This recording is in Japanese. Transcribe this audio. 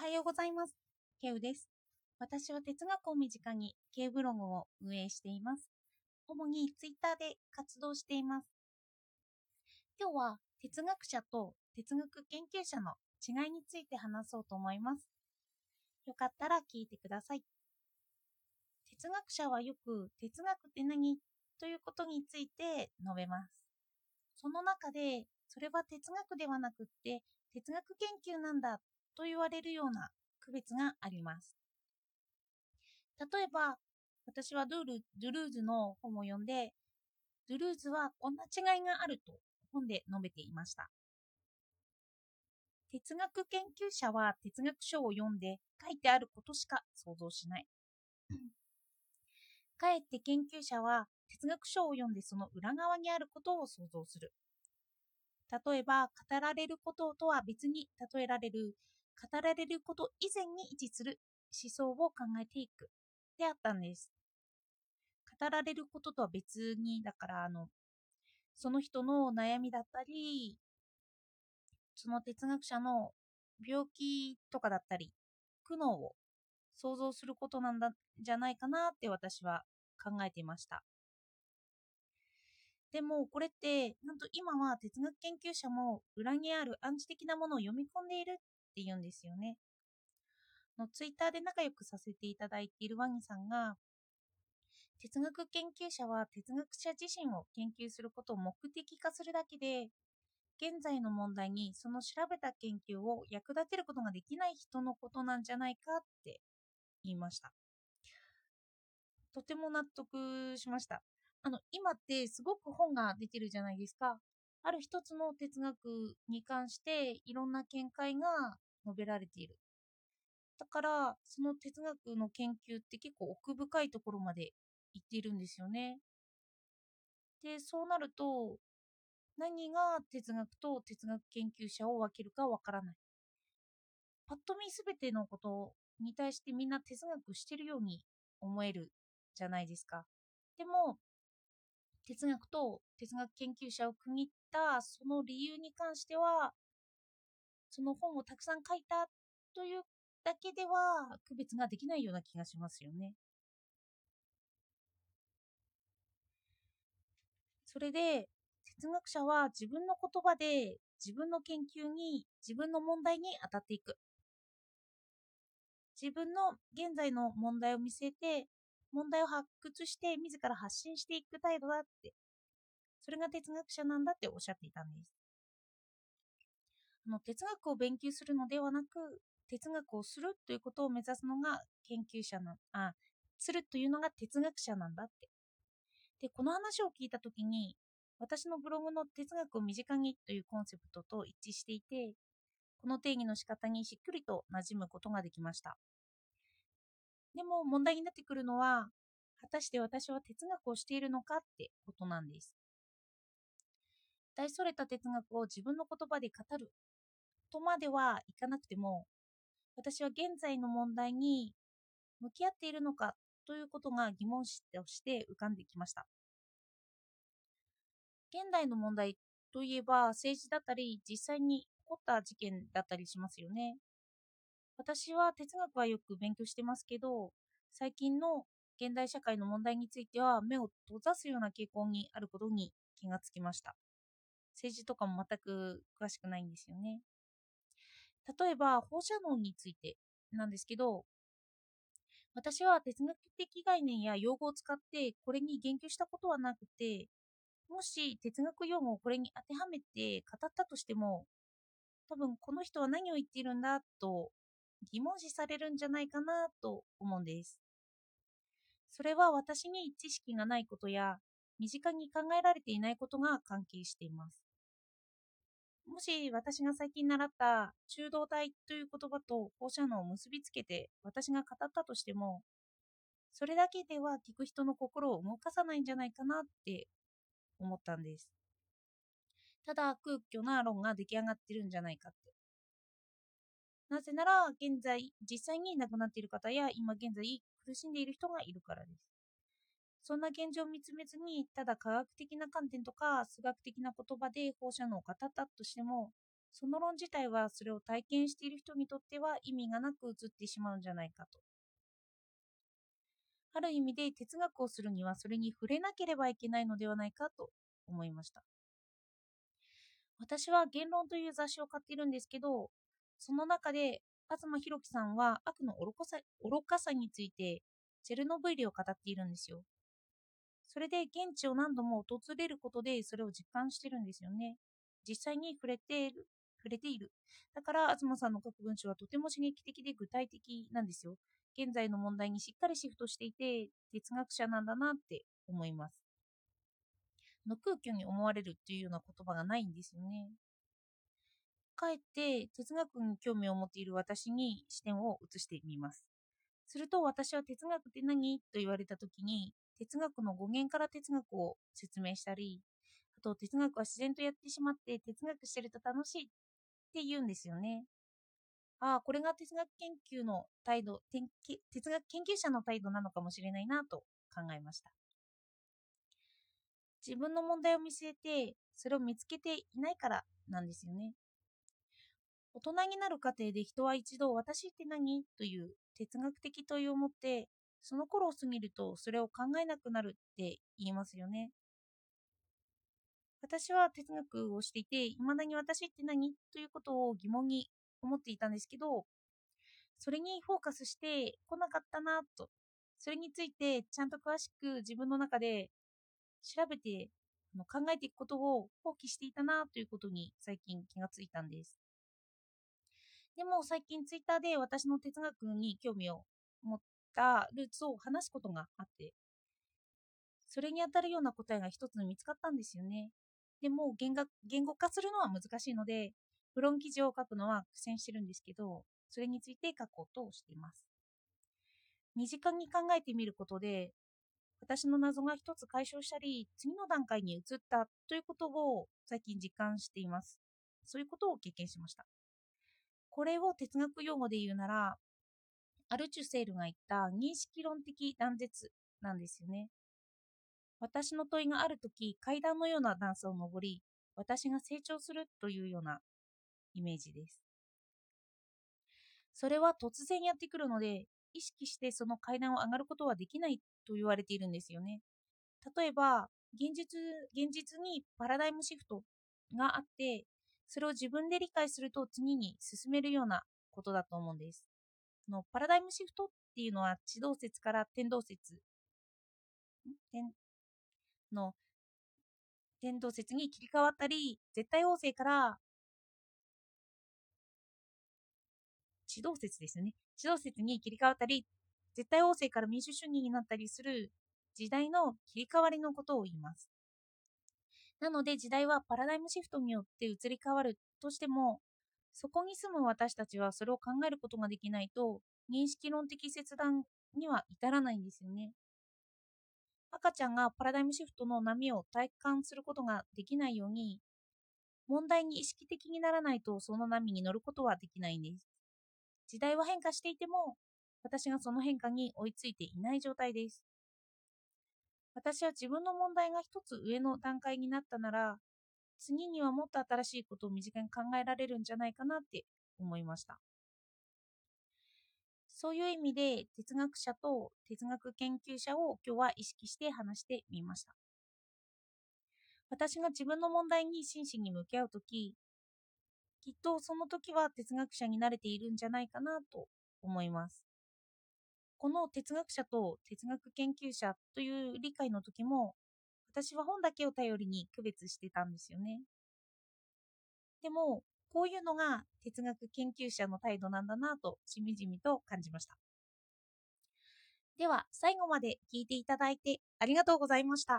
はようございます。ケウです。私は哲学を身近にケウブログを運営しています。主にツイッターで活動しています。今日は哲学者と哲学研究者の違いについて話そうと思います。よかったら聞いてください。哲学者はよく哲学って何？ということについて述べます。その中でそれは哲学ではなくって哲学研究なんだと言われるような区別があります。例えば、私はドゥルドゥルーズの本を読んで、ドゥルーズはこんな違いがあると本で述べていました。哲学研究者は哲学書を読んで書いてあることしか想像しない。かえって研究者は哲学書を読んでその裏側にあることを想像する。例えば、語られることとは別に例えられる語られること以前に位置する思想を考えていくであったんです。語られることとは別に、だからあの、その人の悩みだったり、その哲学者の病気とかだったり、苦悩を想像することなんだじゃないかなって私は考えていました。でもこれってなんと今は哲学研究者も裏にある暗示的なものを読み込んでいるっって言うんですよね。のツイッターで仲良くさせていただいているワニさんが哲学研究者は哲学者自身を研究することを目的化するだけで現在の問題にその調べた研究を役立てることができない人のことなんじゃないかって言いました。とても納得しました。あの、今ってすごく本が出てるじゃないですか。ある一つの哲学に関していろんな見解が述べられている。だから、その哲学の研究って結構奥深いところまで行っているんですよね。で、そうなると、何が哲学と哲学研究者を分けるかわからない。ぱっと見すべてのことに対してみんな哲学してるように思えるじゃないですか。でも、哲学と哲学研究者を区切ったその理由に関しては、その本をたくさん書いたというだけでは区別ができないような気がしますよね。それで、哲学者は自分の言葉で自分の研究に自分の問題に当たっていく。自分の現在の問題を見据えて問題を発掘して自ら発信していく態度だって、それが哲学者なんだっておっしゃっていたんです。あの哲学を勉強するのではなく、哲学をするということを目指すのが研究者な、あ、するというのが哲学者なんだって。で、この話を聞いたときに、私のブログの哲学を身近にというコンセプトと一致していて、この定義の仕方にしっくりと馴染むことができました。でも問題になってくるのは、果たして私は哲学をしているのかってことなんです。大それた哲学を自分の言葉で語るとまではいかなくても、私は現在の問題に向き合っているのかということが疑問視として浮かんできました。現代の問題といえば政治だったり実際に起こった事件だったりしますよね。私は哲学はよく勉強してますけど、最近の現代社会の問題については目を閉ざすような傾向にあることに気がつきました。政治とかも全く詳しくないんですよね。例えば放射能についてなんですけど、私は哲学的概念や用語を使ってこれに言及したことはなくて、もし哲学用語をこれに当てはめて語ったとしても、多分この人は何を言っているんだと疑問視されるんじゃないかなと思うんです。それは私に知識がないことや身近に考えられていないことが関係しています。もし私が最近習った中道体という言葉と放射能を結びつけて私が語ったとしても、それだけでは聞く人の心を動かさないんじゃないかなって思ったんです。ただ空虚な論が出来上がってるんじゃないかって。なぜなら、現在、実際に亡くなっている方や、今現在苦しんでいる人がいるからです。そんな現状を見つめずに、ただ科学的な観点とか数学的な言葉で放射能を語ったとしても、その論自体はそれを体験している人にとっては意味がなく映ってしまうんじゃないかと。ある意味で哲学をするにはそれに触れなければいけないのではないかと思いました。私は言論という雑誌を買っているんですけど、その中で東博樹さんは悪の愚かさ愚かさについてチェルノブイリを語っているんですよ。それで現地を何度も訪れることでそれを実感してるんですよね。実際に触れている。触れている。だから、東さんの書く文章はとても刺激的で具体的なんですよ。現在の問題にしっかりシフトしていて、哲学者なんだなって思います。の空虚に思われるっていうような言葉がないんですよね。かえって哲学に興味を持っている私に視点を移してみます。すると私は哲学って何？と言われた時に哲学の語源から哲学を説明したり、あと哲学は自然とやってしまって哲学してると楽しいって言うんですよね。ああ、これが哲学研究の態度、哲学研究者の態度なのかもしれないなと考えました。自分の問題を見据えて、それを見つけていないからなんですよね。大人になる過程で人は一度私って何？という哲学的問いを持ってその頃を過ぎるとそれを考えなくなるって言いますよね。私は哲学をしていて、いまだに私って何？ということを疑問に思っていたんですけど、それにフォーカスしてこなかったなと、それについてちゃんと詳しく自分の中で調べて考えていくことを放棄していたなということに最近気がついたんです。でも最近ツイッターで私の哲学に興味を持ったルーツを話すことがあって、それに当たるような答えが一つ見つかったんですよね。でも言言語化するのは難しいので、ブロン記事を書くのは苦戦してるんですけど、それについて書こうとしています。身近に考えてみることで、私の謎が一つ解消したり、次の段階に移ったということを最近実感しています。そういうことを経験しました。これを哲学用語で言うなら、アルチュセールが言った認識論的断絶なんですよね。私の問いがあるとき、階段のような段差を登り、私が成長するというようなイメージです。それは突然やってくるので、意識してその階段を上がることはできないと言われているんですよね。例えば、現実現実にパラダイムシフトがあって、それを自分で理解すると次に進めるようなことだと思うんです。のパラダイムシフトっていうのは地動説から天動説の天動説に切り替わったり、絶対王政から地動説ですよね。地動説に切り替わったり、絶対王政から民主主義になったりする時代の切り替わりのことを言います。なので時代はパラダイムシフトによって移り変わるとしても、そこに住む私たちはそれを考えることができないと、認識論的切断には至らないんですよね。赤ちゃんがパラダイムシフトの波を体感することができないように、問題に意識的にならないとその波に乗ることはできないんです。時代は変化していても、私がその変化に追いついていない状態です。私は自分の問題が一つ上の段階になったなら、次にはもっと新しいことを身近に考えられるんじゃないかなって思いました。そういう意味で哲学者と哲学研究者を今日は意識して話してみました。私が自分の問題に真摯に向き合うとき、きっとその時は哲学者になれているんじゃないかなと思います。この哲学者と哲学研究者という理解の時も、私は本だけを頼りに区別してたんですよね。でも、こういうのが哲学研究者の態度なんだなとしみじみと感じました。では、最後まで聞いていただいてありがとうございました。